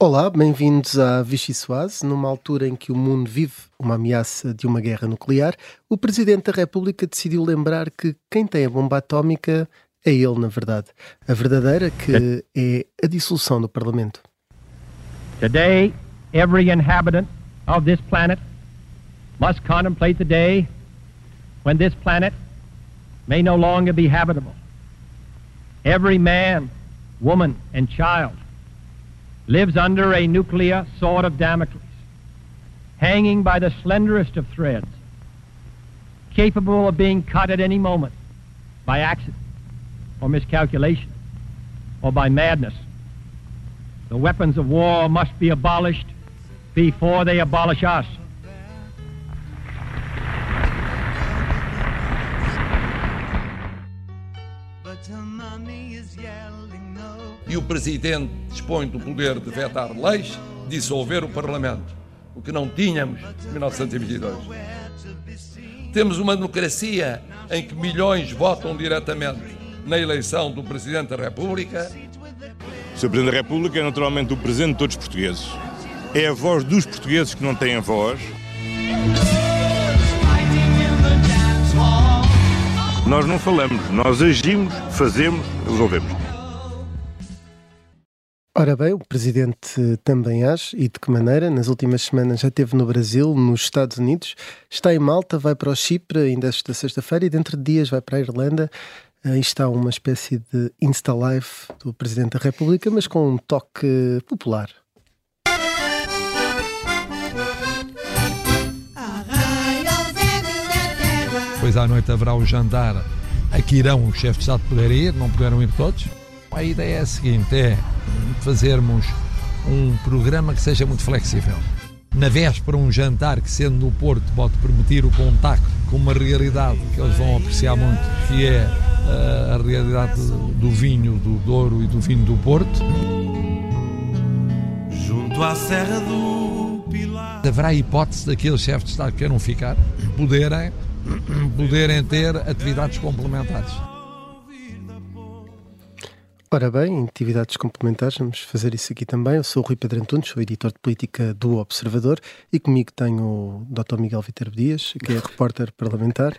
Olá, bem-vindos à Vichy Soase. Numa altura em que o mundo vive uma ameaça de uma guerra nuclear, o Presidente da República decidiu lembrar que quem tem a bomba atómica é ele, na verdade. A verdadeira que é a dissolução do Parlamento. Today, every inhabitant of this planet must contemplate the day when this planet may no longer be habitable. Every man, woman, and child lives under a nuclear sword of Damocles, hanging by the slenderest of threads, capable of being cut at any moment by accident or miscalculation or by madness. The weapons of war must be abolished before they abolish us. E o Presidente dispõe do poder de vetar leis, dissolver o Parlamento, o que não tínhamos em 1922. Temos uma democracia em que milhões votam diretamente na eleição do Presidente da República. O Sr. Presidente da República é naturalmente o Presidente de todos os portugueses. É a voz dos portugueses que não têm voz. Nós não falamos, nós agimos, fazemos, resolvemos. Ora bem, o Presidente também age, e de que maneira? Nas últimas semanas já esteve no Brasil, nos Estados Unidos, está em Malta, vai para o Chipre ainda esta sexta-feira e dentro de dias vai para a Irlanda. Aí está uma espécie de Insta-Life do Presidente da República, mas com um toque popular. Depois à noite haverá o jantar a que irão os chefes de Estado poder ir, não puderam ir todos. A ideia é a seguinte: é fazermos um programa que seja muito flexível. Na véspera, um jantar que, sendo no Porto, pode permitir o contacto com uma realidade que eles vão apreciar muito, que é uh, a realidade do vinho do Douro e do vinho do Porto. Junto à Serra do Pilar. Haverá hipótese daqueles chefes de Estado que queiram ficar, poderem, poderem ter atividades complementares. Ora bem, atividades complementares, vamos fazer isso aqui também. Eu sou o Rui Pedro Antunes, sou editor de política do Observador e comigo tenho o Dr. Miguel Viterbo Dias, que é repórter parlamentar,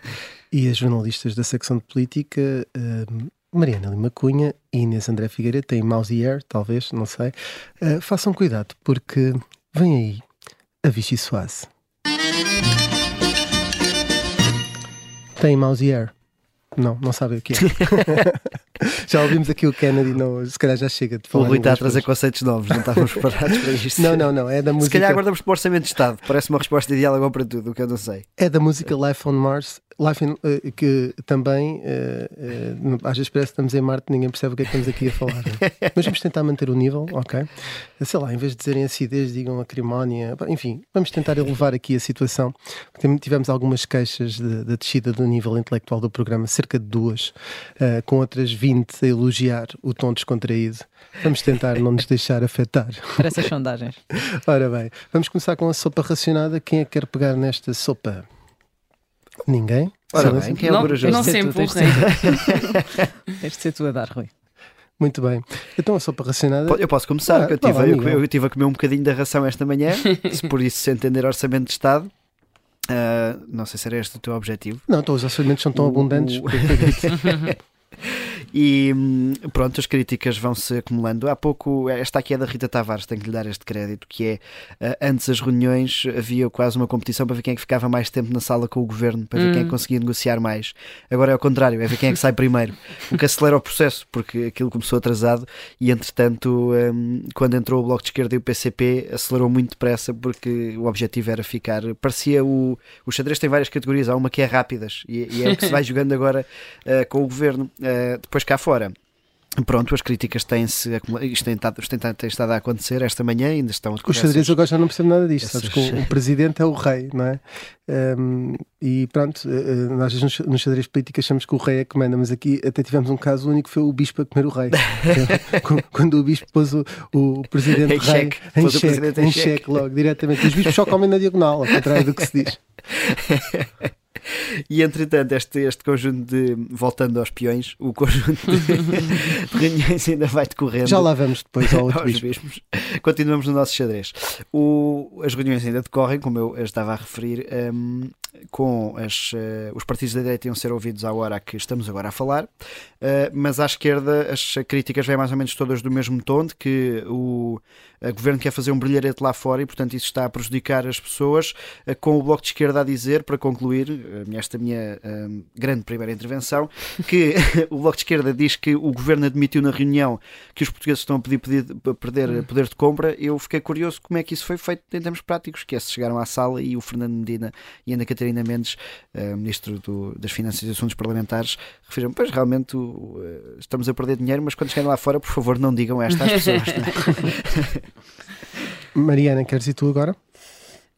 e as jornalistas da secção de política, uh, Mariana Lima Cunha e Inês André Figueiredo, têm mouse air, talvez, não sei. Uh, façam cuidado, porque vem aí a Vichy Soase. Tem mouse air. Não, não sabem o que é. já ouvimos aqui o Kennedy, não, se calhar já chega de falar. O Rui está a trazer conceitos novos, não estávamos preparados para isto. Não, não, não, é da música. Se calhar guardamos para o Orçamento de Estado, parece uma resposta ideal agora para tudo, o que eu não sei. É da música Life on Mars, Life in, uh, que também, uh, uh, às vezes parece que estamos em Marte, ninguém percebe o que é que estamos aqui a falar. É? Mas vamos tentar manter o nível, ok? Sei lá, em vez de dizerem acidez, digam acrimónia. Enfim, vamos tentar elevar aqui a situação. Tivemos algumas queixas da descida do nível intelectual do programa, cerca de duas, com outras 20 a elogiar o tom descontraído. Vamos tentar não nos deixar afetar. Para essas sondagens. Ora bem, vamos começar com a sopa racionada. Quem é que quer pegar nesta sopa? Ninguém? Ora bem, quem é o corajoso? Não sempre, tens, tens de ser tu a dar, Rui. Muito bem. Então a sopa racionada. Eu posso começar, ah, eu, tive, eu, eu, tive a comer um bocadinho da ração esta manhã, se por isso se entender orçamento de Estado. Uh, não sei se era este o teu objetivo. Não, então os orçamentos são tão o, abundantes. O... E hum, pronto, as críticas vão se acumulando. Há pouco, esta aqui é da Rita Tavares, tenho que lhe dar este crédito, que é eh, antes das reuniões havia quase uma competição para ver quem é que ficava mais tempo na sala com o governo, para ver hum. quem é que hum. conseguia negociar mais. Agora é o contrário, é ver quem é que sai primeiro, o que acelera o processo, porque aquilo começou atrasado e entretanto, hum, quando entrou o Bloco de Esquerda e o PCP, acelerou muito depressa porque o objetivo era ficar. Parecia o. O xadrez tem várias categorias, há uma que é rápidas e, e é o que se vai jogando agora uh, com o governo. Uh, depois cá fora. Pronto, as críticas têm-se isto tem, estado, tem, tem estado a acontecer esta manhã, ainda estão Os xadrez agora já não percebo nada disto, essas... sabes que o, o, presidente é o rei, não é? Um, e pronto, uh, nós nos, nos xadrez políticos achamos que o rei é que manda, mas aqui até tivemos um caso único, foi o bispo a comer o rei. Quando o bispo pôs o, o presidente em rei cheque, em cheque, em cheque logo, diretamente. Os bispos só comem na diagonal, ao contrário do que se diz. e entretanto, este, este conjunto de, voltando aos peões, o conjunto de, de reuniões ainda vai decorrendo. Já lá vamos depois ao outro aos bispos. Continuamos no nosso xadrez. O- as reuniões ainda decorrem, como eu, estava a referir, hum, com as, eh, os partidos da direita iam ser ouvidos à hora que estamos agora a falar, eh, mas à esquerda as críticas vêm mais ou menos todas do mesmo tom, de que o governo quer fazer um brilharete lá fora e, portanto, isso está a prejudicar as pessoas, eh, com o Bloco de Esquerda a dizer, para concluir esta minha hum, grande primeira intervenção, que o Bloco de Esquerda diz que o governo admitiu na reunião que os portugueses estão a pedir, pedir- a perder poder de compra. Eu fiquei curioso como é que isso foi feito em termos práticos, que é se chegaram à sala e o Fernando Medina e a Ana Catarina Mendes, eh, Ministro do- das Finanças e Assuntos Parlamentares, referiram, pois realmente eh, estamos a perder dinheiro, mas quando chegarem lá fora, por favor, não digam esta às pessoas. é? Mariana, queres ir tu agora?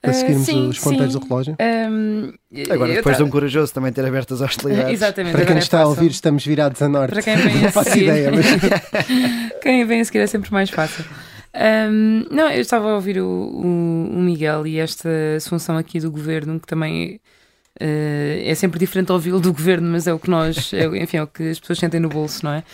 Para Ah, seguirmos sim, os ponteiros do relógio? Ahm, Agora, eu depois de um corajoso também ter aberto as hostilidades. Exatamente. Para quem agora nos está é a ouvir, estamos virados a norte. Para quem vem a Não faço seguir. ideia, mas Quem vem a seguir é sempre mais fácil. Ahm, não, eu estava a ouvir o, o- o Miguel e esta assunção aqui do governo, que também eh, é sempre diferente ouvi-lo do governo, mas é o que nós, é, enfim, é o que as pessoas sentem no bolso, não é?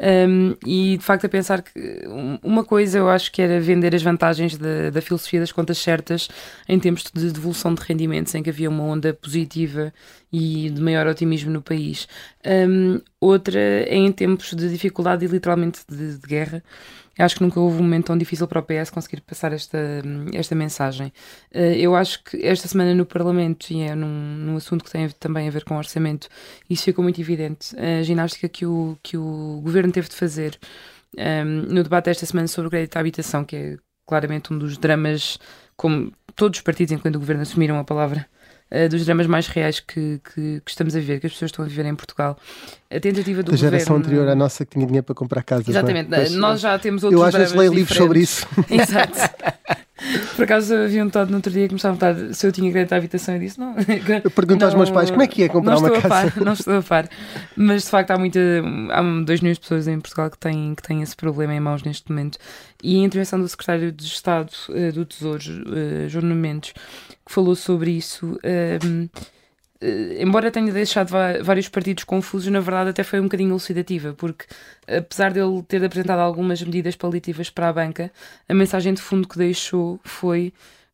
Ahm, e de facto a pensar que um- uma coisa eu acho que era vender as vantagens da, da filosofia das contas certas em tempos de devolução de rendimentos, em que havia uma onda positiva e de maior otimismo no país. Ahm, outra é em tempos de dificuldade e literalmente de, de guerra. Eu Acho que nunca houve um momento tão difícil para o PS conseguir passar esta, esta mensagem. Eh, Eu acho que esta semana no Parlamento, e é num, num assunto que tem também a ver com orçamento, isso ficou muito evidente. A ginástica que o, que o governo teve de fazer ehm, no debate desta semana sobre o crédito à habitação, que é claramente um dos dramas, como todos os partidos, enquanto o governo assumiram a palavra, eh, dos dramas mais reais que, que, que estamos a viver, que as pessoas estão a viver em Portugal. A tentativa do da geração governo... anterior à nossa que tinha dinheiro para comprar casas. não é? Exatamente, Pois, nós já temos outros Eu às vezes leio livros sobre isso. Exato. Por acaso havia um todo no outro dia que me estava a perguntar se eu tinha crédito à habitação e disse não. Eu pergunto aos meus pais como é que é comprar uma casa. par, não estou a par. Mas de facto há muita. Há 2 milhões de pessoas em Portugal que têm, que têm esse problema em mãos neste momento. E a intervenção do secretário de Estado eh, do Tesouro, João Nuno Mendes, que falou sobre isso. ehm, eh, embora tenha deixado vários partidos confusos, na verdade até foi um bocadinho elucidativa, porque apesar dele ter apresentado algumas medidas paliativas para a banca, a mensagem de fundo que deixou foi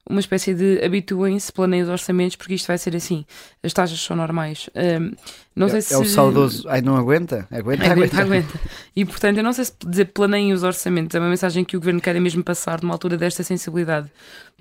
uma espécie de habituem-se, planeiem os orçamentos, porque isto vai ser assim. As taxas são normais. Ahm, não é, sei é se... o saudoso. Ai, não aguenta? Aguenta, Aguenta, aguenta. aguenta. E portanto, eu não sei se dizer planeiem os orçamentos é uma mensagem que o governo quer mesmo passar numa altura desta sensibilidade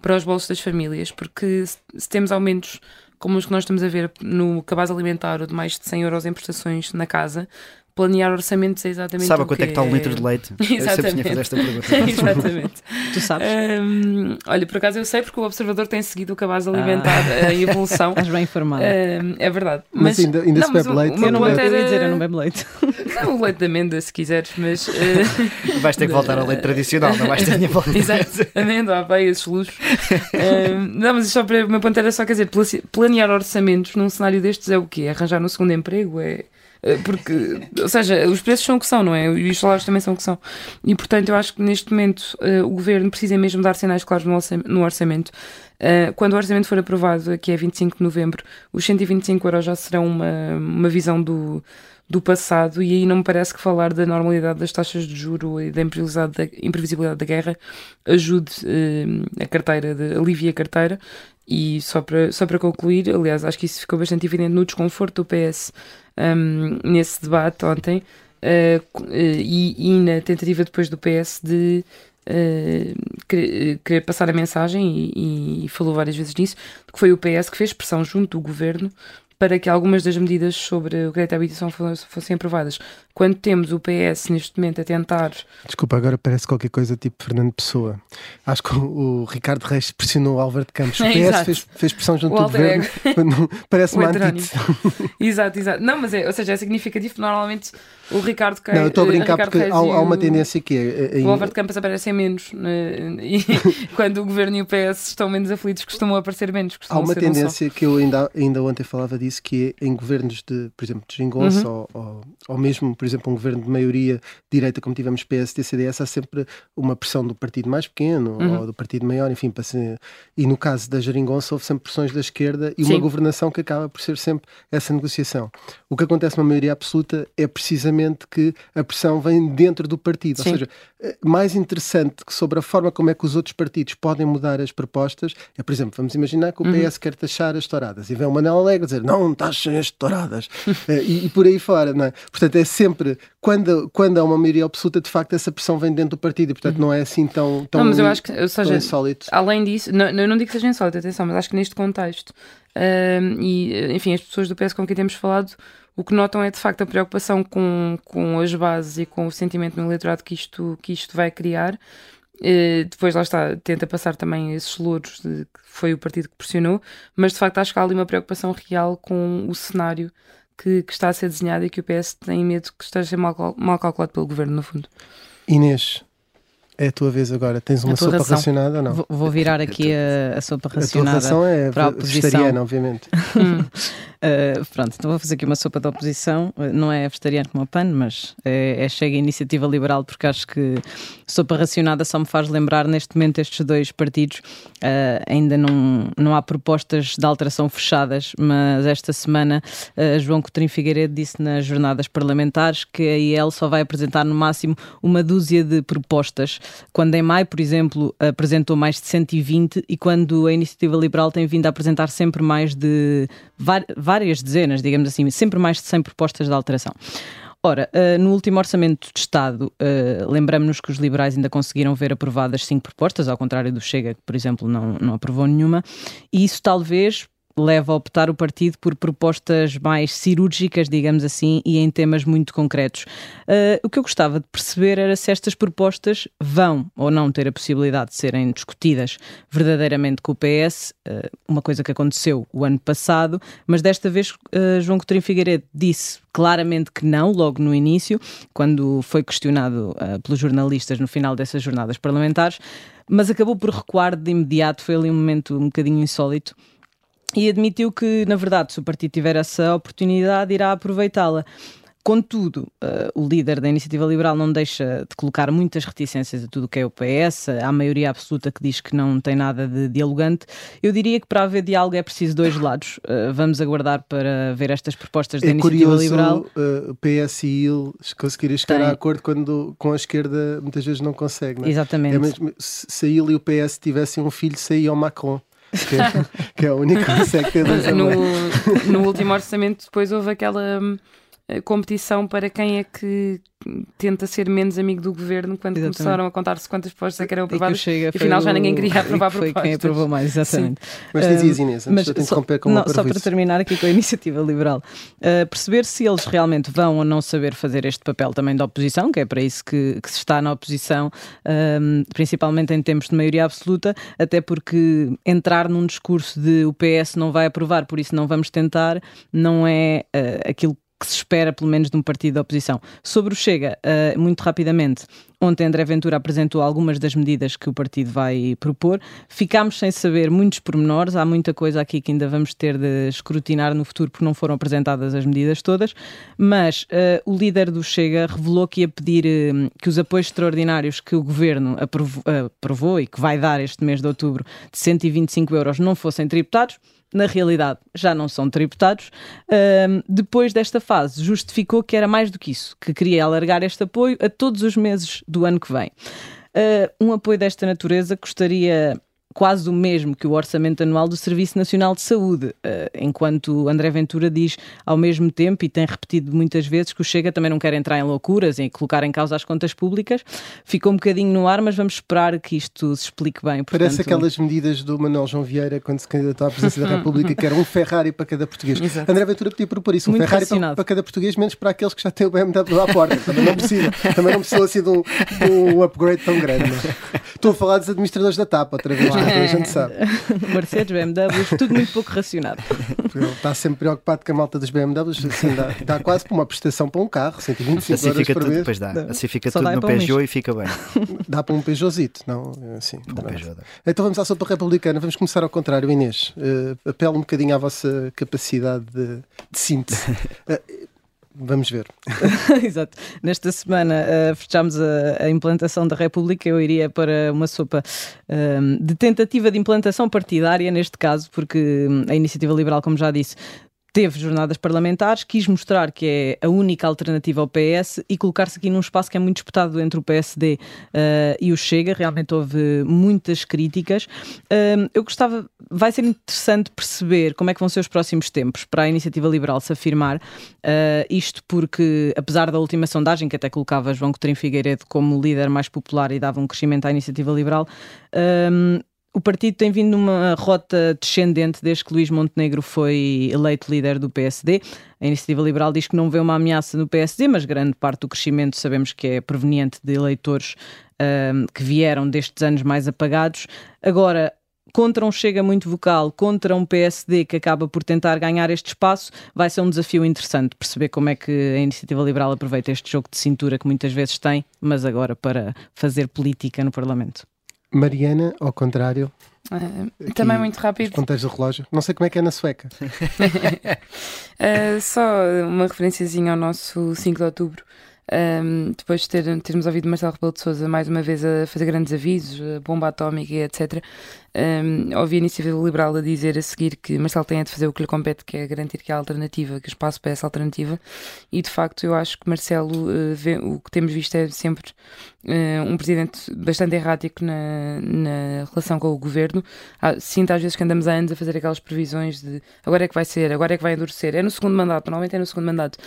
para os bolsos das famílias, porque se temos aumentos como os que nós estamos a ver no cabaz alimentar ou de mais de 100 euros em prestações na casa, planear orçamentos é exatamente Sabe o quanto é que está um litro de leite? Eu sempre Exatamente. tinha fazer esta pergunta. Exatamente. É. Tu sabes? Hum, olha, por acaso eu sei porque o Observador tem seguido o cabaz alimentar eh, em evolução. Estás bem informada. Hum, é verdade. Mas ainda- ainda se mas bebe leite? eu não ia era- dizer, eu não bebo leite. Não, o leite de amêndoa, se quiseres, mas. eh, Vais ter que voltar ao leite tradicional, não vais ter nem volta. Exato, amêndoa, aveia, esses luxos. Hum, não, mas só para o meu ponto era só, quer dizer, pla- planear orçamentos num cenário destes é o quê? Arranjar um segundo emprego? É. eh, Porque, ou seja, os preços são o que são, não é? E os salários também são o que são. E portanto, eu acho que neste momento eh, o governo precisa mesmo dar sinais claros no orçam- no orçamento. Eh, quando o orçamento for aprovado, que é 25 de novembro, os 125 euros já serão uma, uma visão do, do passado, e aí não me parece que falar da normalidade das taxas de juro e da imprevisibilidade da, imprevisibilidade da guerra ajude a carteira, de, alivie a carteira. E só para, só para concluir, aliás, acho que isso ficou bastante evidente no desconforto do PS um, nesse debate ontem uh, uh, e, e na tentativa depois do PS de uh, querer, querer passar a mensagem, e, e falou várias vezes nisso, que foi o PS que fez pressão junto do governo para que algumas das medidas sobre o crédito à habitação fossem aprovadas. Quando temos o PS neste momento a tentar. Desculpa, agora parece qualquer coisa tipo Fernando Pessoa. Acho que o, o Ricardo Reis pressionou o Álvaro de Campos. O PS exato. fez, fez pressão junto O do alter governo. Parece uma antítese. exato, exato. Não, mas é, ou seja, é significativo. Normalmente o Ricardo Reis. Não, eu estou a brincar Ricardo porque há, há uma tendência que é. em- O Álvaro de Campos aparecem menos né? e quando o governo e o PS estão menos aflitos, costumam aparecer menos. Há costumam uma ser um tendência que eu ainda, ainda ontem falava disso, que é em governos de, por exemplo, de Gingonça Uhum. ou, ou, ou mesmo, por exemplo, um governo de maioria direita, como tivemos PSD, CDS, há sempre uma pressão do partido mais pequeno Uhum. ou do partido maior, enfim, para e no caso da Jeringonça houve sempre pressões da esquerda e Sim. uma governação que acaba por ser sempre essa negociação. O que acontece numa maioria absoluta é precisamente que a pressão vem dentro do partido, Sim. ou seja, eh, mais interessante que sobre a forma como é que os outros partidos podem mudar as propostas é, por exemplo, vamos imaginar que o Uhum. PS quer taxar as touradas e vem o Manel Alegre dizer não taxem as touradas Eh, e, e por aí fora, não é? Portanto, é sempre quando, quando há uma maioria absoluta, de facto, essa pressão vem dentro do partido e, portanto, não é assim tão, tão, Uhum. Não, mas eu acho que, ou seja, insólito. além disso, não, eu não digo que seja insólito, atenção, mas acho que neste contexto, hum, e enfim, as pessoas do PS com quem temos falado, o que notam é de facto a preocupação com, com as bases e com o sentimento no eleitorado que isto, que isto vai criar. Eh, depois lá está, tenta passar também esses louros de que foi o partido que pressionou, mas de facto acho que há ali uma preocupação real com o cenário que, que está a ser desenhado e que o PS tem medo que esteja mal, mal calculado pelo governo, no fundo. Inês, é a tua vez agora. Tens uma sopa ração. racionada ou não? Vou, vou virar aqui a, a sopa a tua racionada. ração é para a oposição. vegetariana, obviamente. Uh, pronto, então vou fazer aqui uma sopa de oposição. Uh, não é vegetariano como a PAN, mas é, é chega a iniciativa liberal, porque acho que sopa racionada só me faz lembrar neste momento estes dois partidos. Uh, ainda não, não há propostas de alteração fechadas, mas esta semana uh, João Coutinho Figueiredo disse nas jornadas parlamentares que a IEL só vai apresentar no máximo uma dúzia de propostas, quando em maio, por exemplo, apresentou mais de 120 e quando a iniciativa liberal tem vindo a apresentar sempre mais de várias dezenas, digamos assim, sempre mais de 100 propostas de alteração. Ora, uh, no último Orçamento de Estado, uh, lembramos-nos que os liberais ainda conseguiram ver aprovadas cinco propostas, ao contrário do Chega, que, por exemplo, não, não aprovou nenhuma, e isso talvez leva a optar o partido por propostas mais cirúrgicas, digamos assim, e em temas muito concretos. Uh, o que eu gostava de perceber era se estas propostas vão ou não ter a possibilidade de serem discutidas verdadeiramente com o PS, uh, uma coisa que aconteceu o ano passado, mas desta vez uh, João Coutinho Figueiredo disse claramente que não, logo no início, quando foi questionado pelos jornalistas no final dessas jornadas parlamentares, mas acabou por recuar de imediato, foi ali um momento um bocadinho insólito e admitiu que, na verdade, se o partido tiver essa oportunidade, irá aproveitá-la. Contudo, uh, o líder da Iniciativa Liberal não deixa de colocar muitas reticências a tudo o que é o PS, há a maioria absoluta que diz que não tem nada de dialogante. Eu diria que para haver diálogo é preciso dois lados. Uh, vamos aguardar para ver estas propostas da É Iniciativa curioso Liberal. uh, o PS e IL conseguirem chegar Tem. a acordo quando com a esquerda muitas vezes não consegue. Não é? Exatamente. É mesmo, se se a IL e o PS tivessem um filho, saía ao Macron. Que é, que é o único que consegue ter dois no, no último orçamento depois houve aquela hum, competição para quem é que tenta ser menos amigo do governo quando Exatamente. começaram a contar-se quantas propostas é que eram E aprovadas Chega foi afinal já ninguém queria aprovar e que foi propostas. quem aprovou mais, exatamente. Mas dizias, Inês, antes de só, interromper com não, só para terminar aqui com a iniciativa liberal, uh, perceber se eles realmente vão ou não saber fazer este papel também da oposição, que é para isso que, que se está na oposição, um, principalmente em tempos de maioria absoluta, até porque entrar num discurso de o PS não vai aprovar, por isso não vamos tentar, não é uh, aquilo que se espera, pelo menos, de um partido da oposição. Sobre o Chega, uh, muito rapidamente, ontem André Ventura apresentou algumas das medidas que o partido vai propor. Ficámos sem saber muitos pormenores, há muita coisa aqui que ainda vamos ter de escrutinar no futuro, porque não foram apresentadas as medidas todas, mas uh, o líder do Chega revelou que ia pedir uh, que os apoios extraordinários que o governo aprovou, aprovou e que vai dar este mês de outubro de 125 euros não fossem tributados na realidade já não são tributados. Depois desta fase, justificou que era mais do que isso, que queria alargar este apoio a todos os meses do ano que vem. Uh, um apoio desta natureza custaria quase o mesmo que o orçamento anual do Serviço Nacional de Saúde, uh, enquanto André Ventura diz ao mesmo tempo, e tem repetido muitas vezes, que o Chega também não quer entrar em loucuras, em colocar em causa as contas públicas. Ficou um bocadinho no ar, mas vamos esperar que isto se explique bem. Portanto... Parece aquelas medidas do Manuel João Vieira quando se candidatou à presidência da República, que era um Ferrari para cada português. Exato. André Ventura podia propor isso, um Muito Ferrari para, para cada português, menos para aqueles que já têm o BMW à porta. Também não precisa, também não precisou assim de um, de um upgrade tão grande. Estou a falar dos administradores da TAP outra vez, a gente sabe. Mercedes, BMWs, tudo muito pouco racionado. Ele está sempre preocupado com a malta dos BMWs, assim, dá, dá quase para uma prestação para um carro, 125 Assim euros fica por tudo, mês. pois dá. Assim fica Só tudo no um Peugeot mês. e fica bem. Dá para um Peugeotzito, não? É Assim, Um. Peugeot. dá. Então vamos à sopa republicana. Vamos começar ao contrário, Inês. Uh, apelo um bocadinho à vossa capacidade de, de síntese. Uh, Vamos ver. Exato. Nesta semana uh, fechámos a, a, implantação da República. Eu iria para uma sopa uh, de tentativa de implantação partidária, neste caso, porque hum, a Iniciativa Liberal, como já disse, teve jornadas parlamentares, quis mostrar que é a única alternativa ao PS e colocar-se aqui num espaço que é muito disputado entre o PSD uh, eh, e o Chega. Realmente houve muitas críticas. Uh, eu gostava, vai ser interessante perceber como é que vão ser os próximos tempos para a iniciativa liberal se afirmar. Uh, isto porque, apesar da última sondagem, que até colocava João Coutinho Figueiredo como líder mais popular e dava um crescimento à iniciativa liberal, o partido tem vindo numa rota descendente desde que Luís Montenegro foi eleito líder do PSD. A Iniciativa Liberal diz que não vê uma ameaça no PSD, mas grande parte do crescimento sabemos que é proveniente de eleitores uh, que vieram destes anos mais apagados. Agora, contra um Chega muito vocal, contra um PSD que acaba por tentar ganhar este espaço, vai ser um desafio interessante perceber como é que a Iniciativa Liberal aproveita este jogo de cintura que muitas vezes tem, mas agora para fazer política no Parlamento. Mariana, ao contrário. Uh, também muito rápido. Os ponteiros do relógio. Não sei como é que é na sueca. uh, só uma referenciazinha ao nosso 5 de outubro. Um, depois de ter, termos ouvido Marcelo Rebelo de Souza mais uma vez a fazer grandes avisos, bomba atómica, etc., um, ouvi a iniciativa liberal a dizer a seguir que Marcelo tem de fazer o que lhe compete, que é garantir que há alternativa, que espaço para essa alternativa, e de facto eu acho que Marcelo, uh, vê, o que temos visto é sempre uh, um presidente bastante errático na, na relação com o governo. Ah, sinto às vezes que andamos há anos a fazer aquelas previsões de agora é que vai ser, agora é que vai endurecer, é no segundo mandato, normalmente é no segundo mandato.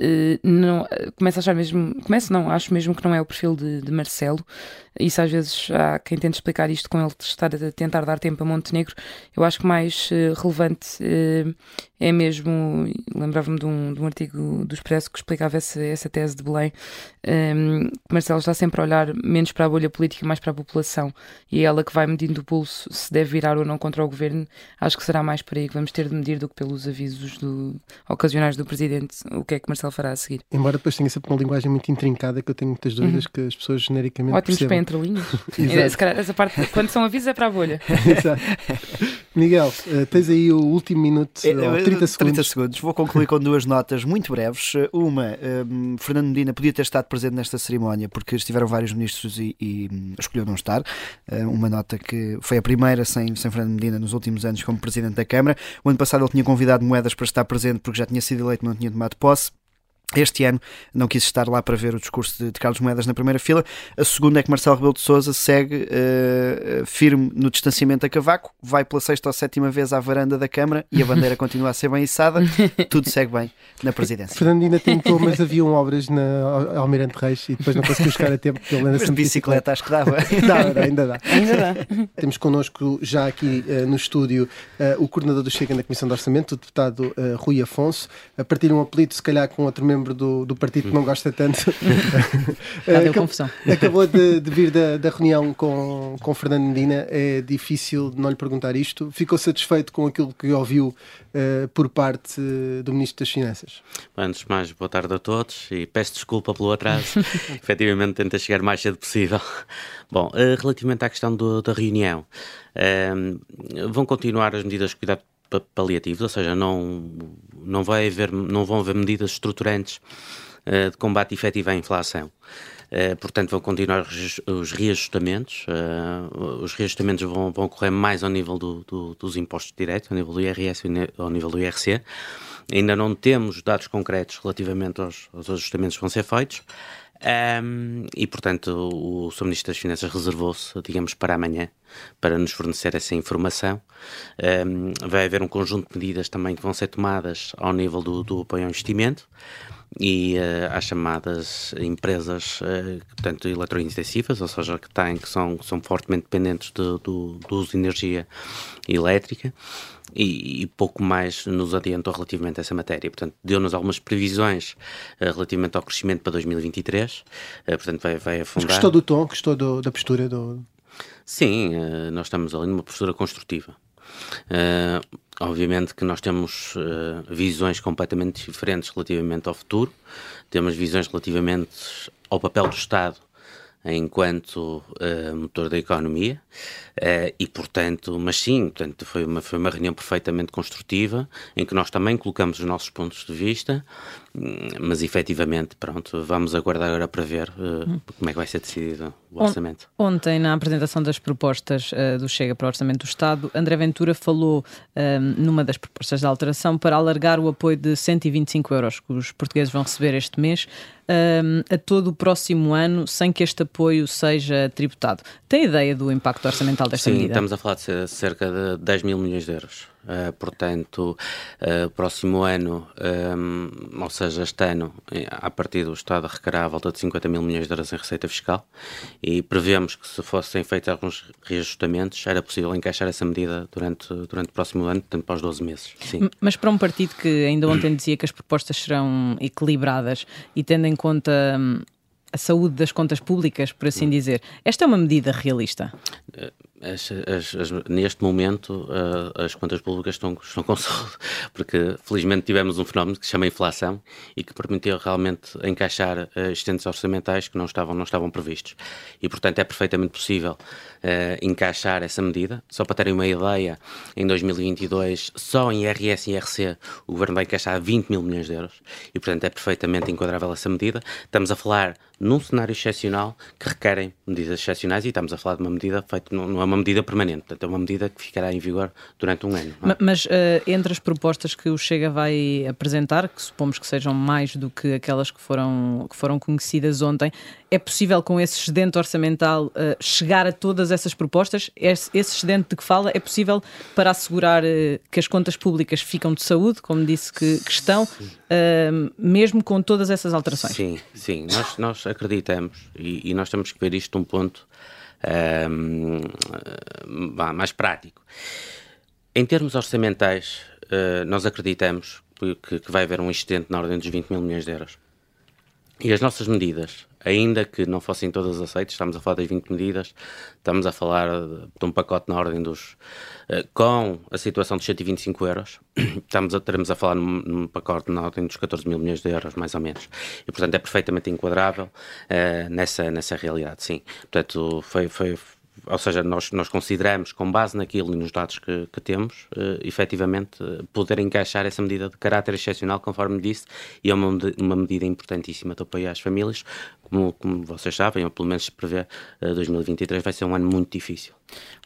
Uh, não, começo a achar mesmo, começo não, acho mesmo que não é o perfil de, de, Marcelo. Isso às vezes há quem tente explicar isto com ele estar a tentar dar tempo a Montenegro. Eu acho que mais uh, relevante uh, é mesmo, lembrava-me de, um, de um, artigo do Expresso que explicava essa, essa tese de Belém, um, ehm, Marcelo está sempre a olhar menos para a bolha política e mais para a população, e é ela que vai medindo o pulso se deve virar ou não contra o governo. Acho que será mais por aí que vamos ter de medir do que pelos avisos do, ocasionais do Presidente, o que é que Marcelo fará a seguir. Embora depois tenha sempre uma linguagem muito intrincada, que eu tenho muitas dúvidas uhum. que as pessoas genericamente Ótimos percebam. para entre linhas. Se calhar essa parte, quando são avisos é para a bolha. Exato. Miguel, uh, tens aí o último minuto, é, 30 segundos. 30 segundos. Vou concluir com duas notas muito breves. Uma, um, Fernando Medina podia ter estado presente nesta cerimónia porque estiveram vários ministros e, e um, escolheu não estar. Uma nota que foi a primeira sem, sem Fernando Medina nos últimos anos como presidente da Câmara. O ano passado ele tinha convidado Moedas para estar presente porque já tinha sido eleito, não tinha tomado posse. Este ano não quis estar lá para ver o discurso de, de, Carlos Moedas na primeira fila. A segunda é que Marcelo Rebelo de Sousa segue uh, firme no distanciamento a cavaco, vai pela sexta ou sétima vez à varanda da Câmara e a bandeira continua a ser bem içada. Tudo segue bem na presidência. Fernandina tentou, mas haviam obras na Almirante Reis e depois não conseguiu chegar a tempo. Pelo menos de bicicleta, acho que dava. dá, ainda dá. Ainda dá. Temos connosco já aqui uh, no estúdio uh, o coordenador do Chega na Comissão de Orçamento, o deputado Rui Afonso. A partir de um apelido, se calhar com outro membro membro do, do partido que não gosta tanto. deu confusão. Acabou de, de vir da, da, reunião com, com Fernando Medina. É difícil não lhe perguntar isto. Ficou satisfeito com aquilo que ouviu uh, por parte do Ministro das Finanças? Antes de mais, boa tarde a todos e peço desculpa pelo atraso. Efetivamente, tentei chegar mais cedo possível. Bom, uh, relativamente à questão do, da reunião, uh, vão continuar as medidas de cuidado paliativos, ou seja, não, não, vai haver, não vão haver medidas estruturantes uh, de combate efetivo à inflação. Uh, portanto, vão continuar os reajustamentos. Uh, os reajustamentos vão, vão ocorrer mais ao nível do, do, dos impostos diretos, ao nível do IRS e ao nível do IRC. Ainda não temos dados concretos relativamente aos, aos ajustamentos que vão ser feitos. Um, e, portanto, o, Sr. Ministro das Finanças reservou-se, digamos, para amanhã, para nos fornecer essa informação. Um, vai haver um conjunto de medidas também que vão ser tomadas ao nível do, do apoio ao investimento e uh, às chamadas empresas, uh, portanto, eletrointensivas, ou seja, que têm, que são, que são fortemente dependentes de, do, do uso de energia elétrica e, e, pouco mais nos adiantou relativamente a essa matéria. Portanto, deu-nos algumas previsões uh, relativamente ao crescimento para 2023, uh, eh, portanto, vai, vai afundar. Mas gostou do tom, gostou do, da postura? Do... Sim, uh, nós estamos ali numa postura construtiva. Obviamente que nós temos visões completamente diferentes relativamente ao futuro, temos visões relativamente ao papel do Estado enquanto uh, motor da economia uh, e, portanto, mas sim, portanto, foi, uma, foi uma reunião perfeitamente construtiva em que nós também colocamos os nossos pontos de vista mas efetivamente, pronto, vamos aguardar agora para ver uh, como é que vai ser decidido o orçamento. Ontem, na apresentação das propostas uh, do Chega para o Orçamento do Estado, André Ventura falou uh, numa das propostas de alteração para alargar o apoio de 125 euros que os portugueses vão receber este mês a todo o próximo ano sem que este apoio seja tributado. Tem ideia do impacto orçamental desta Sim, medida? estamos a falar de cerca de 10 mil milhões de euros. Uh, portanto, uh, próximo ano, um, ou seja, este ano, a partir do Estado arrecará a volta de 50 mil milhões de euros em receita fiscal e prevemos que se fossem feitos alguns reajustamentos, era possível encaixar essa medida durante, durante o próximo ano, portanto, para os 12 meses. Sim. Mas para um partido que ainda ontem dizia que as propostas serão equilibradas e tendo em conta hum, a saúde das contas públicas, por assim dizer, esta é uma medida realista? As, as, as, neste momento uh, as contas públicas estão, estão com saúde, porque felizmente tivemos um fenómeno que se chama inflação e que permitiu realmente encaixar uh, orçamentais que não estavam, não estavam previstos. E portanto é perfeitamente possível uh, encaixar essa medida. Só para terem uma ideia, em 2022, só em IRS e IRC, o Governo vai encaixar 20 mil milhões de euros e portanto é perfeitamente enquadrável essa medida. Estamos a falar num cenário excepcional que requerem medidas excepcionais e estamos a falar de uma medida feita, é uma medida permanente, portanto é uma medida que ficará em vigor durante um ano. É? Mas uh, entre as propostas que o Chega vai apresentar, que supomos que sejam mais do que aquelas que foram, que foram conhecidas ontem, é possível com esse excedente orçamental uh, chegar a todas essas propostas? Esse, esse, excedente de que fala é possível para assegurar uh, que as contas públicas ficam de saúde, como disse que, que estão, mesmo com todas essas alterações? Sim, sim, nós, nós acreditamos e, e nós temos que ver isto de um ponto uh, mais prático. Em termos orçamentais, uh, nós acreditamos que, que, vai haver um excedente na ordem dos 20 mil milhões de euros. E as nossas medidas, ainda que não fossem todas aceitas, estamos a falar das 20 medidas, estamos a falar de um pacote na ordem dos. Uh, com a situação dos 125 euros, estamos a, teremos a falar num, num, pacote na ordem dos 14 mil milhões de euros, mais ou menos. E, portanto, é perfeitamente enquadrável uh, nessa, nessa realidade, sim. Portanto, foi, foi ou seja, nós, nós consideramos, com base naquilo e nos dados que, que temos, uh, efetivamente, poder encaixar essa medida de caráter excepcional, conforme disse, e é uma, uma medida importantíssima de apoio às famílias. Como, como vocês sabem, ou pelo menos se prevê, uh, 2023 vai ser um ano muito difícil.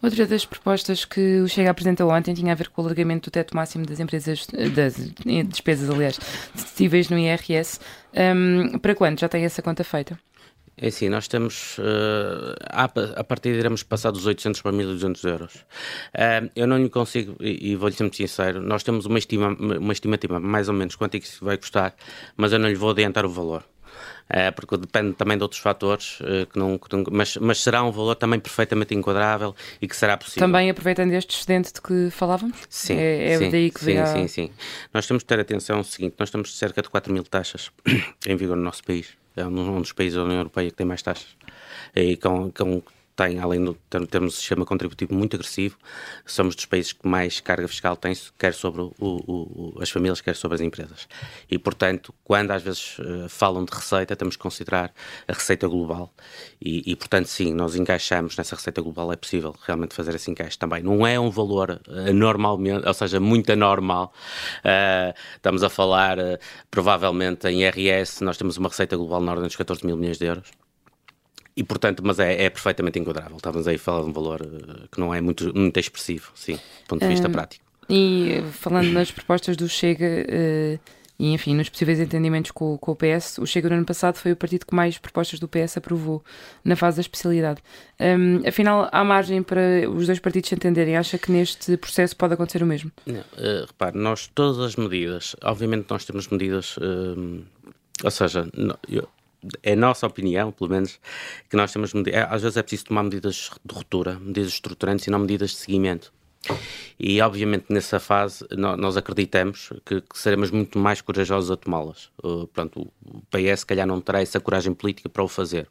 Outra das propostas que o Chega apresentou ontem tinha a ver com o alargamento do teto máximo das empresas, das despesas, aliás, dedutíveis no IRS. Um, para quando? Já tem essa conta feita? É assim, nós temos, uh, a partir de iremos passar dos 800 para 1200 euros. Uh, eu não lhe consigo, e, e vou-lhe ser muito sincero, nós temos uma, estima, uma estimativa mais ou menos quanto é que isso vai custar, mas eu não lhe vou adiantar o valor. Uh, porque depende também de outros fatores, uh, que não, que não, mas, mas será um valor também perfeitamente enquadrável e que será possível. Também aproveitando este excedente de que falávamos? Sim. É, é sim, daí que sim, a... sim, sim. Nós temos de ter atenção ao seguinte: nós temos cerca de 4 mil taxas em vigor no nosso país é um dos países da União Europeia que tem mais taxas. E com, com tem, além de termos um sistema contributivo muito agressivo, somos dos países que mais carga fiscal tem, quer sobre o, o, as famílias, quer sobre as empresas. E, portanto, quando às vezes uh, falam de receita, temos que considerar a receita global. E, e, portanto, sim, nós encaixamos nessa receita global, é possível realmente fazer esse encaixe também. Não é um valor anormalmente, ou seja, muito anormal. Uh, estamos a falar, uh, provavelmente, em IRS, nós temos uma receita global na ordem dos 14 mil milhões de euros e, portanto, mas é, é perfeitamente enquadrável. Estávamos aí a falar de um valor uh, que não é muito, muito expressivo, sim, do ponto de vista um, prático. E falando nas propostas do Chega uh, e, enfim, nos possíveis entendimentos com, com, o PS, o Chega no ano passado foi o partido que mais propostas do PS aprovou na fase da especialidade. Um, afinal, há margem para os dois partidos se entenderem? Acha que neste processo pode acontecer o mesmo? Não, uh, repare, nós, todas as medidas, obviamente nós temos medidas, uh, ou seja, não, eu, é a nossa opinião, pelo menos, que nós temos. É, às vezes é preciso tomar medidas de ruptura, medidas estruturantes e não medidas de seguimento. E, obviamente, nessa fase, nós acreditamos que, que seremos muito mais corajosos a tomá-las. Uh, o PS, se calhar, não terá essa coragem política para o fazer.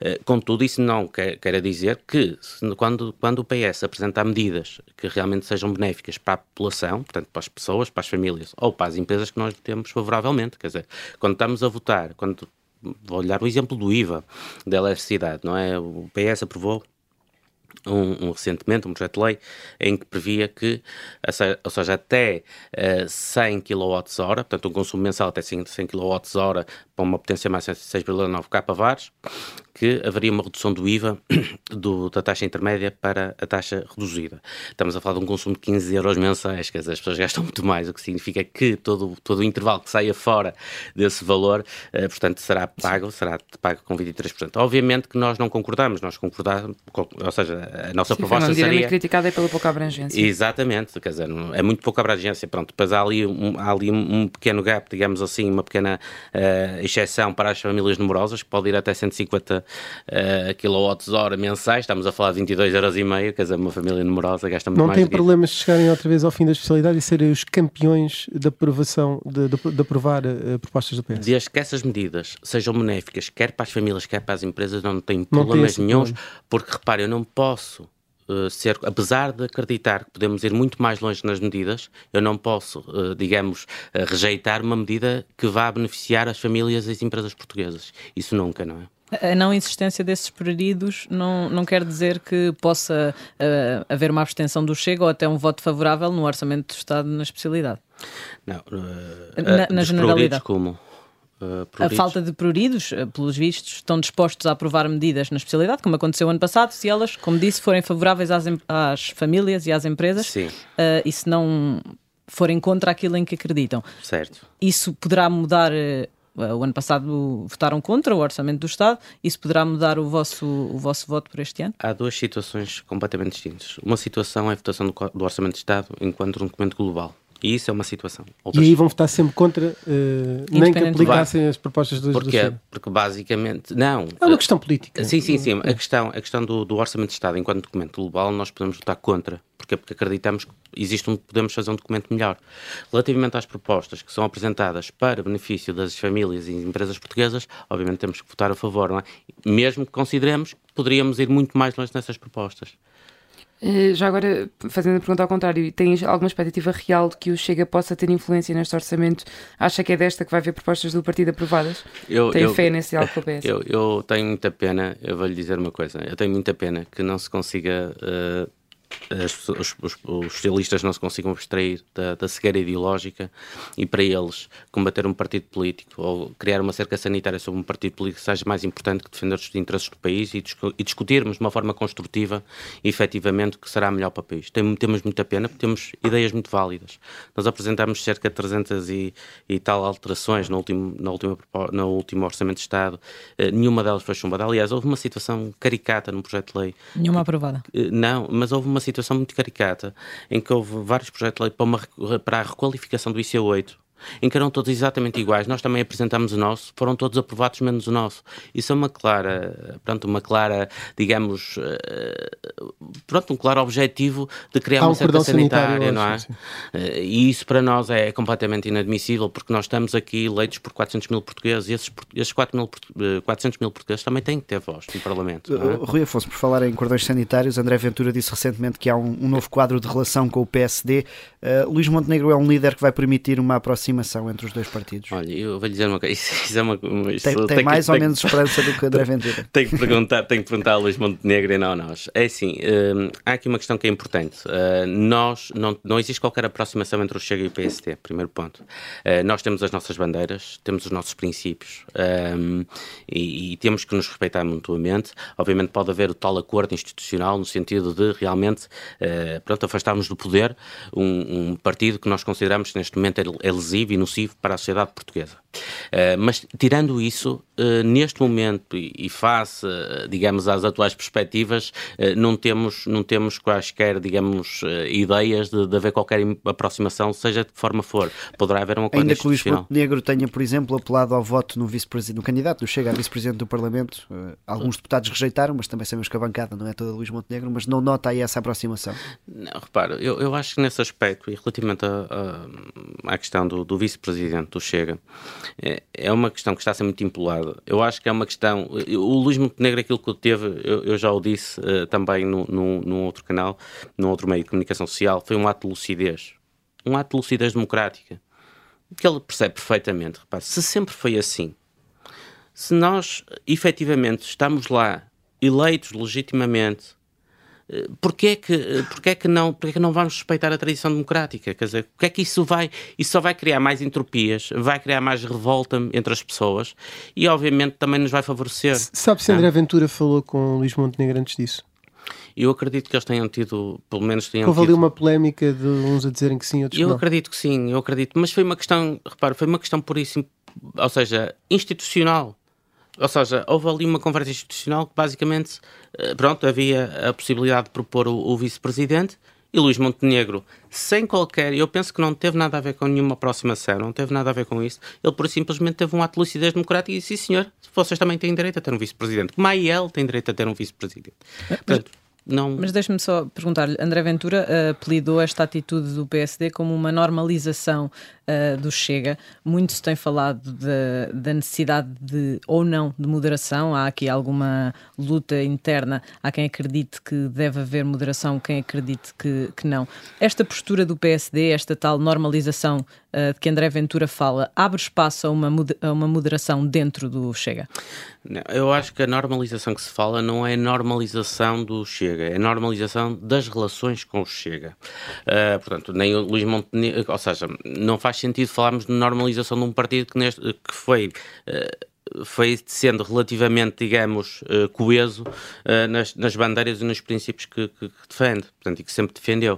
Uh, contudo, isso não quer, quer dizer que, se, quando, quando o PS apresentar medidas que realmente sejam benéficas para a população, portanto, para as pessoas, para as famílias ou para as empresas que nós temos favoravelmente, quer dizer, quando estamos a votar, quando vou olhar o exemplo do IVA da eletricidade, não é? O PS aprovou um, um, recentemente um projeto de lei em que previa que, ou seja, até uh, 100 kWh, portanto um consumo mensal até 100 kWh para uma potência máxima de 6,9 kVAR, que haveria uma redução do IVA do, da taxa intermédia para a taxa reduzida. Estamos a falar de um consumo de 15 euros mensais, quer dizer, as pessoas gastam muito mais, o que significa que todo, todo o intervalo que saia fora desse valor, uh, portanto, será pago, será pago com 23%. Obviamente que nós não concordamos, nós concordamos, ou seja, a nossa Sim, proposta seria... criticada pela pouca abrangência. Exatamente, quer dizer, é muito pouca abrangência, pronto, depois há ali um, há ali um pequeno gap, digamos assim, uma pequena uh, exceção para as famílias numerosas, que pode ir até 150 uh, kWh mensais, estamos a falar de 22,5 euros, e meio, quer dizer, uma família numerosa gasta muito não mais. Não tem problemas de chegarem outra vez ao fim da especialidade e serem os campeões da aprovação, de, de, de aprovar uh, propostas do PS? Desde que essas medidas sejam benéficas, quer para as famílias, quer para as empresas, não tem problemas não nenhums, porque repare, eu não posso Uh, ser, apesar de acreditar que podemos ir muito mais longe nas medidas, eu não posso, digamos, rejeitar uma medida que vá beneficiar as famílias e as empresas portuguesas. Isso nunca, não é? A não existência desses períodos não, não quer dizer que possa uh, haver uma abstenção do Chega ou até um voto favorável no orçamento do Estado na especialidade. Não, uh, na, na generalidade. como? Uh, a falta de pruridos, pelos vistos, estão dispostos a aprovar medidas na especialidade, como aconteceu ano passado, se elas, como disse, forem favoráveis às, às famílias e às empresas. Uh, e se não forem contra aquilo em que acreditam. Certo. Isso poderá mudar eh, o ano passado votaram contra o orçamento do Estado. Isso poderá mudar o vosso, o vosso voto para este ano? Há duas situações completamente distintas. Uma situação é a votação do, do orçamento do Estado enquanto um documento global. E isso é uma situação. Outras... E aí vão votar sempre contra, uh, nem que aplicassem as propostas dos Porque, porque basicamente, não. É uma questão política. Sim, sim, sim. A questão, a questão do, do Orçamento de Estado enquanto documento global, nós podemos votar contra. Porque, porque acreditamos que existe um, podemos fazer um documento melhor. Relativamente às propostas que são apresentadas para benefício das famílias e empresas portuguesas, obviamente temos que votar a favor, não é? Mesmo que consideremos que poderíamos ir muito mais longe nessas propostas. Eh, já agora, fazendo a pergunta ao contrário, tens alguma expectativa real de que o Chega possa ter influência neste orçamento? Acha que é desta que vai haver propostas do partido aprovadas? Eu, Tem eu, fé nesse que PS? Eu, eu tenho muita pena, eu vou lhe dizer uma coisa, eu tenho muita pena que não se consiga uh, as, os, os, os, socialistas não se consigam abstrair da, da, cegueira ideológica e para eles combater um partido político ou criar uma cerca sanitária sobre um partido político seja mais importante que defender os interesses do país e, e discutirmos de uma forma construtiva e efetivamente que será melhor para o país. Tem, temos muita pena porque temos ideias muito válidas. Nós apresentámos cerca de 300 e, e tal alterações no último, na última, no último Orçamento de Estado. Uh, nenhuma delas foi chumbada. Aliás, houve uma situação caricata no projeto de lei. Nenhuma aprovada. Uh, não, mas houve uma uma situação muito caricata, em que houve vários projetos de lei para, uma, para a requalificação do IC8, em que eram todos exatamente iguais. Nós também apresentámos o nosso, foram todos aprovados menos o nosso. Isso é uma clara, pronto, uma clara, digamos, eh, pronto, um claro objetivo de criar Há uma certa sanitária, não é? Sim. Eh, e isso para nós é completamente inadmissível, porque nós estamos aqui eleitos por 400 mil portugueses e esses, esses 4 mil, 400 mil portugueses também têm que ter voz no Parlamento. É? Rui Afonso, por falar em cordões sanitários, André Ventura disse recentemente que há um, um novo quadro de relação com o PSD. Uh, Luís Montenegro é um líder que vai permitir uma aproximação aproximação entre os dois partidos? Olha, eu vou lhe dizer uma coisa. Isso, é uma, isso, tem, tem, tem, mais que, ou tem, menos esperança do que André Ventura? Tenho que perguntar, tenho que perguntar a Luís Montenegro e não a nós. É assim, uh, há aqui uma questão que é importante. Uh, nós, não, não existe qualquer aproximação entre o Chega e o PST, primeiro ponto. Uh, nós temos as nossas bandeiras, temos os nossos princípios um, e, e, temos que nos respeitar mutuamente. Obviamente pode haver o tal acordo institucional no sentido de realmente, pronto, afastarmos do poder um, um partido que nós consideramos que neste momento é, é lesivo e nocivo para a sociedade portuguesa. Uh, mas, tirando isso, uh, neste momento e, e face, uh, digamos, às atuais perspectivas, não, temos, não temos quaisquer, digamos, ideias de, de, haver qualquer aproximação, seja de que forma for. Poderá haver uma coisa Ainda que Luís Montenegro tenha, por exemplo, apelado ao voto no, vice no candidato do Chega a vice-presidente do Parlamento, alguns deputados rejeitaram, mas também sabemos que a bancada não é toda Luís Montenegro, mas não nota aí essa aproximação? Não, repara, eu, eu acho que nesse aspecto, e relativamente à questão do, do vice-presidente do Chega, é, é uma questão que está a ser muito empolada. Eu acho que é uma questão. O Luís Montenegro, aquilo que teve, eu, já o disse uh, também no, no, num outro canal, num outro meio de comunicação social, foi um ato de lucidez. Um ato de lucidez democrática. Que ele percebe perfeitamente. Repare, se sempre foi assim, se nós efetivamente estamos lá, eleitos legitimamente, porquê é que, porquê é que, não, porquê é que não vamos respeitar a tradição democrática? Quer dizer, porquê é que isso vai, isso só vai criar mais entropias, vai criar mais revolta entre as pessoas e, obviamente, também nos vai favorecer. Sabe se André Ventura falou com Luís Montenegro antes disso? Eu acredito que eles tenham tido, pelo menos tenham Houve ali uma polémica de uns a dizerem que sim, outros eu que não. acredito que sim, eu acredito. Mas foi uma questão, repare, foi uma questão por isso, ou seja, institucional. Ou seja, houve ali uma conversa institucional que basicamente, eh, pronto, havia a possibilidade de propor o, o vice-presidente e Luís Montenegro, sem qualquer, eu penso que não teve nada a ver com nenhuma aproximação, não teve nada a ver com isso, ele por simplesmente teve um ato de lucidez democrática e disse, sim senhor, vocês também têm direito a ter um vice-presidente, como a IEL tem direito a ter um vice-presidente. Portanto, não... Mas deixe-me só perguntar-lhe, André Ventura uh, apelidou esta atitude do PSD como uma normalização uh, do Chega. Muito se tem falado de, da necessidade de, ou não, de moderação. Há aqui alguma luta interna. Há quem acredite que deve haver moderação, quem acredite que, que não. Esta postura do PSD, esta tal normalização uh, de que André Ventura fala, abre espaço a uma, uma moderação dentro do Chega? Eu acho que a normalização que se fala não é normalização do Chega, é normalização das relações com o Chega. Uh, portanto, nem o Luís Montenegro, ou seja, não faz sentido falarmos de normalização de um partido que, neste, que foi. Uh, foi sendo relativamente, digamos, uh, coeso uh, nas, nas, bandeiras e nos princípios que, que, que, defende, portanto, e que sempre defendeu.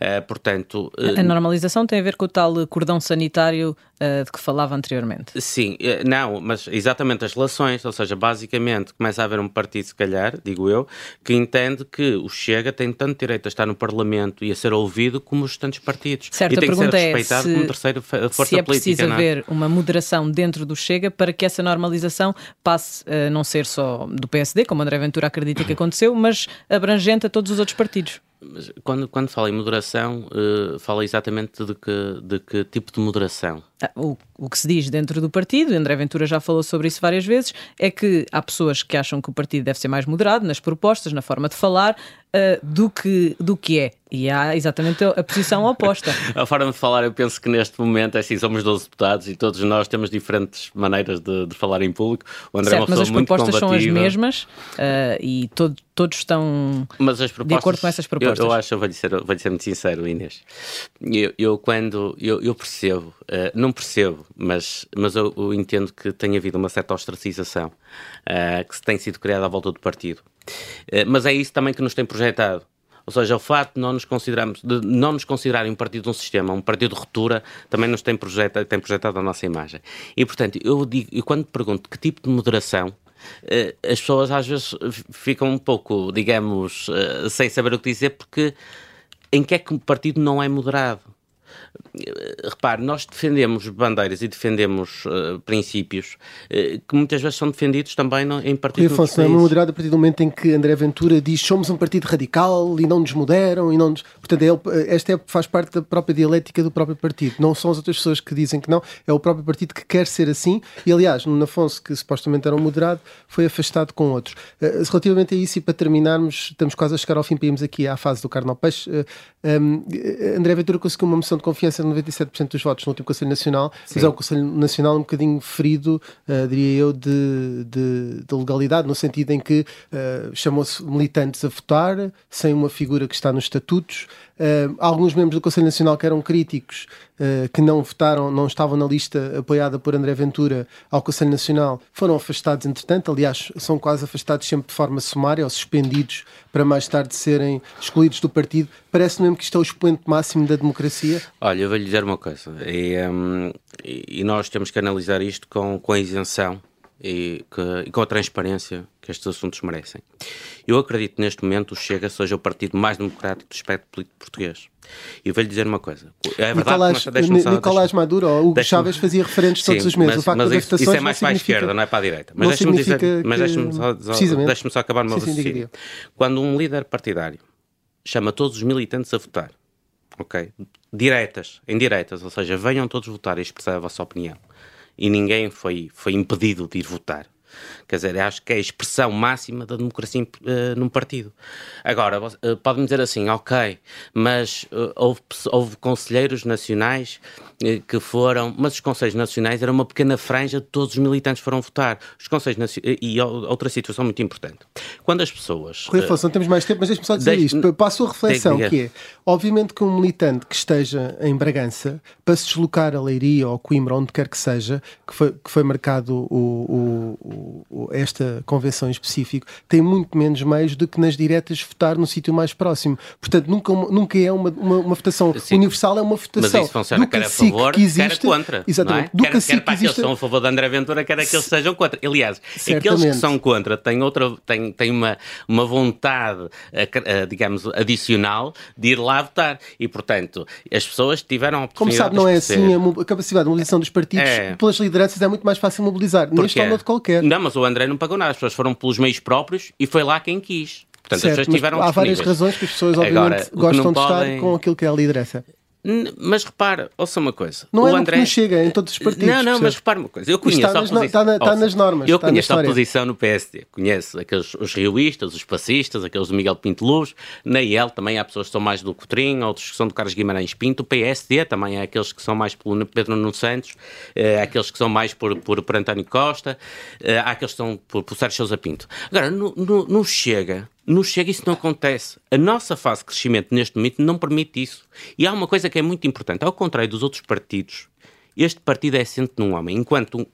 Uh, portanto, a normalização tem a ver com o tal cordão sanitário de que falava anteriormente. Sim, não, mas exatamente as relações, ou seja, basicamente começa a haver um partido, se calhar, digo eu, que entende que o Chega tem tanto direito a estar no Parlamento e a ser ouvido como os restantes partidos. Certo, e tem que ser é respeitado se, como terceira força se é política. preciso não é? haver uma moderação dentro do Chega para que essa normalização passe a não ser só do PSD, como André Ventura acredita que aconteceu, mas abrangente a todos os outros partidos. Quando, quando fala em moderação, uh, fala exatamente de que, de que tipo de moderação? O, o que se diz dentro do partido, André Ventura já falou sobre isso várias vezes, é que há pessoas que acham que o partido deve ser mais moderado nas propostas, na forma de falar, uh, do, que, do que é. E há exatamente a posição oposta. a forma de falar, eu penso que neste momento, é assim, somos 12 deputados e todos nós temos diferentes maneiras de, de falar em público. O André certo, é uma pessoa mas as propostas combativa. são as mesmas uh, e todo, todos estão de acordo com essas propostas. Eu, eu acho, eu vou-lhe ser, vou ser muito sincero, Inês. Eu, eu quando eu, eu percebo, uh, não percebo, mas, mas eu, eu, entendo que tem havido uma certa ostracização uh, que tem sido criada à volta do partido. Uh, mas é isso também que nos tem projetado. Ou seja, o facto de não nos, considerarmos, de não nos considerarem um partido de um sistema, um partido de ruptura, também nos tem projetado, tem projetado a nossa imagem. E, portanto, eu digo, e quando pergunto que tipo de moderação, as pessoas às vezes ficam um pouco, digamos, sem saber o que dizer, porque em que é que um partido não é moderado? Repare, nós defendemos bandeiras e defendemos uh, princípios uh, que muitas vezes são defendidos também no, em partidos Afonso, não é moderado a partir do momento em que André Ventura diz somos um partido radical e não nos moderam e não nos... Portanto, é ele, esta é, faz parte da própria dialética do próprio partido. Não são as outras pessoas que dizem que não, é o próprio partido que quer ser assim e, aliás, no Afonso, que supostamente era um moderado, foi afastado com outros. Uh, relativamente a isso e para terminarmos, estamos quase a chegar ao fim para irmos aqui à fase do Carnal Peixe, um, André Ventura conseguiu uma moção de confiança de 97% dos votos no último Conselho Nacional, Sim. mas é um Conselho Nacional um bocadinho ferido, uh, diria eu, de, de, de, legalidade, no sentido em que uh, chamou-se militantes a votar, sem uma figura que está nos estatutos. Uh, alguns membros do Conselho Nacional que eram críticos, uh, que não votaram, não estavam na lista apoiada por André Ventura ao Conselho Nacional, foram afastados entretanto. Aliás, são quase afastados sempre de forma sumária ou suspendidos para mais tarde serem excluídos do partido. Parece mesmo que isto é o expoente máximo da democracia. Olha, eu vou lhe dizer uma coisa, e, um, e nós temos que analisar isto com, com isenção e, que, e, com a transparência que estes assuntos merecem. Eu acredito neste momento o Chega seja o partido mais democrático do espectro político português. E vou-lhe dizer uma coisa. É verdade Nicolás, só, Nicolás Maduro ou Hugo Chávez fazia referentes todos os meses. Mas, o facto mas isso, isso, é mais para a esquerda, não é para a direita. Mas deixe-me dizer, mas deixe-me só, só acabar o meu raciocínio. Quando um líder partidário chama todos os militantes a votar, ok? Diretas, indiretas, ou seja, venham todos votar e expressar a vossa opinião e ninguém foi, foi impedido de ir votar. Quer dizer, acho que é a expressão máxima da democracia uh, num partido. Agora, uh, pode-me dizer assim, ok, mas uh, houve, houve conselheiros nacionais que foram, mas os Conselhos Nacionais era uma pequena franja de todos os militantes foram votar. Os Conselhos Nacionais, e outra situação muito importante. Quando as pessoas. Rui Afonso, não temos mais tempo, mas deixe-me só dizer isto, para a sua reflexão, que é, obviamente que um militante que esteja em Bragança, para se deslocar a Leiria ou Coimbra, onde quer que seja, que foi, que foi marcado o, o, o, esta convenção em específico, tem muito menos meios do que nas diretas votar no sítio mais próximo. Portanto, nunca, nunca é uma, uma, uma votação Sim. universal, é uma votação. Mas isso funciona quer a favor, que existe, quer contra. Exatamente. É? Quer, quer para aqueles que são a favor de André Ventura, quer aqueles que sejam contra. Aliás, Certamente. aqueles que são contra têm, outra, têm, têm uma, uma vontade, digamos, adicional de ir lá votar. E, portanto, as pessoas tiveram a oportunidade Como sabe, não é assim a, a, capacidade de mobilização dos partidos é. pelas lideranças é muito mais fácil mobilizar. Porque Neste ou de qualquer. Não, mas o André não pagou nada. As pessoas foram pelos meios próprios e foi lá quem quis. Portanto, certo, as pessoas tiveram há várias razões que as pessoas, obviamente, Agora, gostam de podem... estar com aquilo que é a liderança. Mas repara, ouça uma coisa. Não o é André... não chega em todos os partidos. Não, não, mas repara uma coisa. Eu conheço está a oposição. Está, na, está nas normas. Eu conheço a oposição no PSD. Conheço aqueles, os rioístas, os passistas, aqueles do Miguel Pinto Luz. Na IEL também há pessoas que são mais do Cotrim, outros que são do Carlos Guimarães Pinto. O PSD também há aqueles que são mais pelo Pedro Nuno Santos, eh, há aqueles que são mais por, por, por António Costa, eh, há aqueles que são por, por Sérgio Sousa Pinto. Agora, não chega no Chega isso não acontece. A nossa fase de crescimento neste momento não permite isso. E há uma coisa que é muito importante. Ao contrário dos outros partidos, este partido é assente num homem, enquanto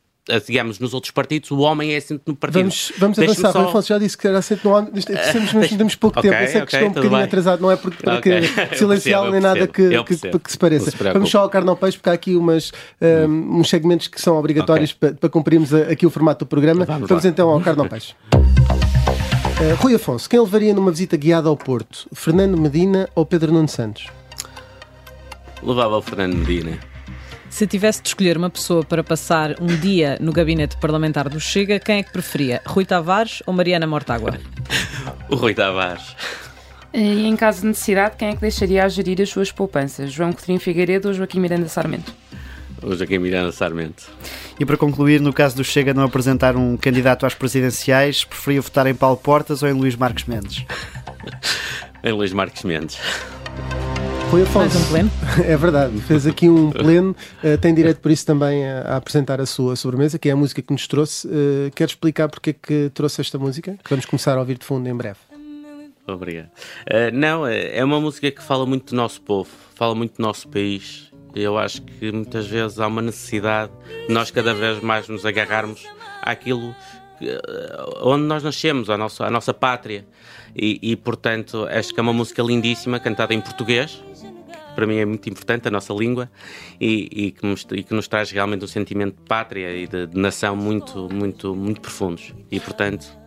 digamos, nos outros partidos, o homem é assente no partido. Vamos, vamos avançar. Só... Afonso já disse que era assente no homem. Temos, uh, temos pouco okay, tempo. Eu sei okay, que estou um bocadinho bem. atrasado, não é porque, porque okay. silenciá-lo nem nada que, que, que, se pareça. Se vamos só ao Carnal Peixe, porque há aqui umas, um, uns segmentos que são obrigatórios para, para, cumprirmos aqui o formato do programa. Vamos, vamos então ao Carnal Peixe. Uh, Rui Afonso, quem levaria numa visita guiada ao Porto? Fernando Medina ou Pedro Nuno Santos? Levava o Fernando Medina. Se tivesse de escolher uma pessoa para passar um dia no gabinete parlamentar do Chega, quem é que preferia? Rui Tavares ou Mariana Mortágua? o Rui Tavares. E em caso de necessidade, quem é que deixaria a gerir as suas poupanças? João Coutinho Figueiredo ou Joaquim Miranda Sarmento? O Joaquim Miranda Sarmento. E para concluir, no caso do Chega não apresentar um candidato às presidenciais, preferia votar em Paulo Portas ou em Luís Marques Mendes? em Luís Marques Mendes. Foi Afonso. Mais um pleno. É verdade, fez aqui um pleno, uh, tem direito por isso também a, a, apresentar a sua sobremesa, que é a música que nos trouxe. Uh, quer explicar porque é que trouxe esta música? Que vamos começar a ouvir de fundo em breve. Obrigado. Uh, não, é uma música que fala muito do nosso povo, fala muito do nosso país eu acho que muitas vezes há uma necessidade de nós cada vez mais nos agarrarmos àquilo que, eh, onde nós nascemos, à nossa, à nossa pátria. E, e, portanto, acho que é uma música lindíssima, cantada em português, que para mim é muito importante, a nossa língua, e, e, que, nos, e que, nos, traz realmente um sentimento de pátria e de, de nação muito, muito, muito profundos. E, portanto,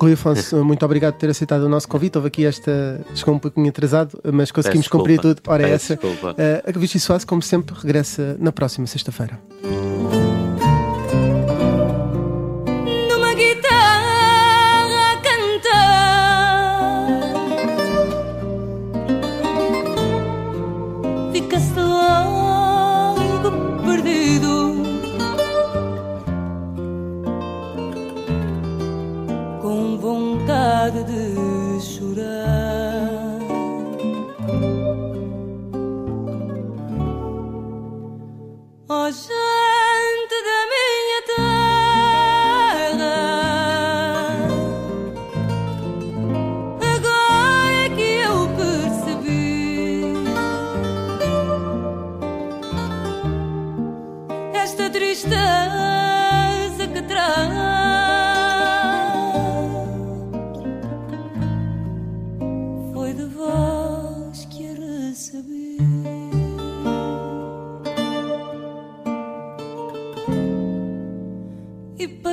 Rui Afonso, muito obrigado por ter aceitado o nosso convite. Houve aqui esta. Chegou um pouquinho atrasado, mas conseguimos cumprir tudo. Ora, é essa. Desculpa. Uh, a Vichy Soares, como sempre, regressa na próxima sexta-feira.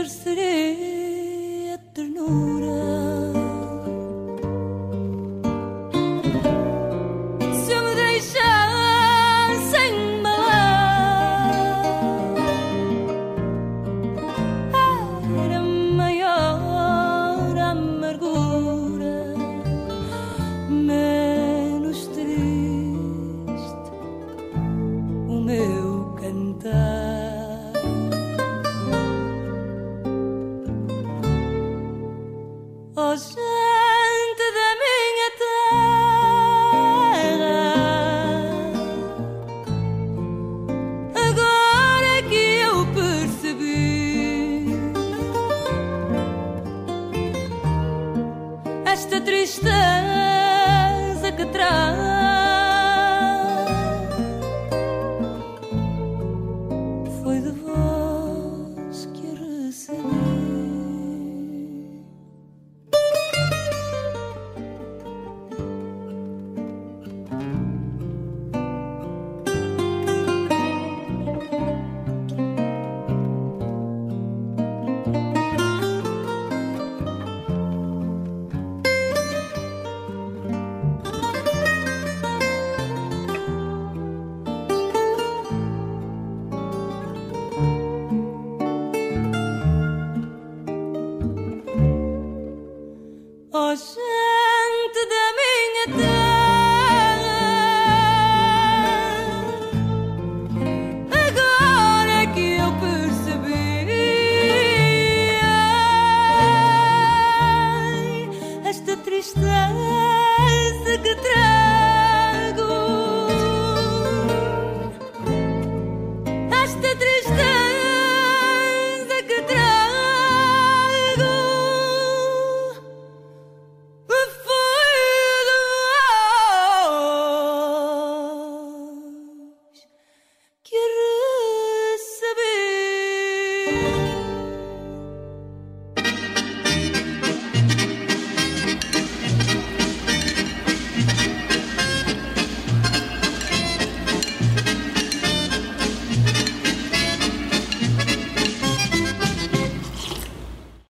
göstereyim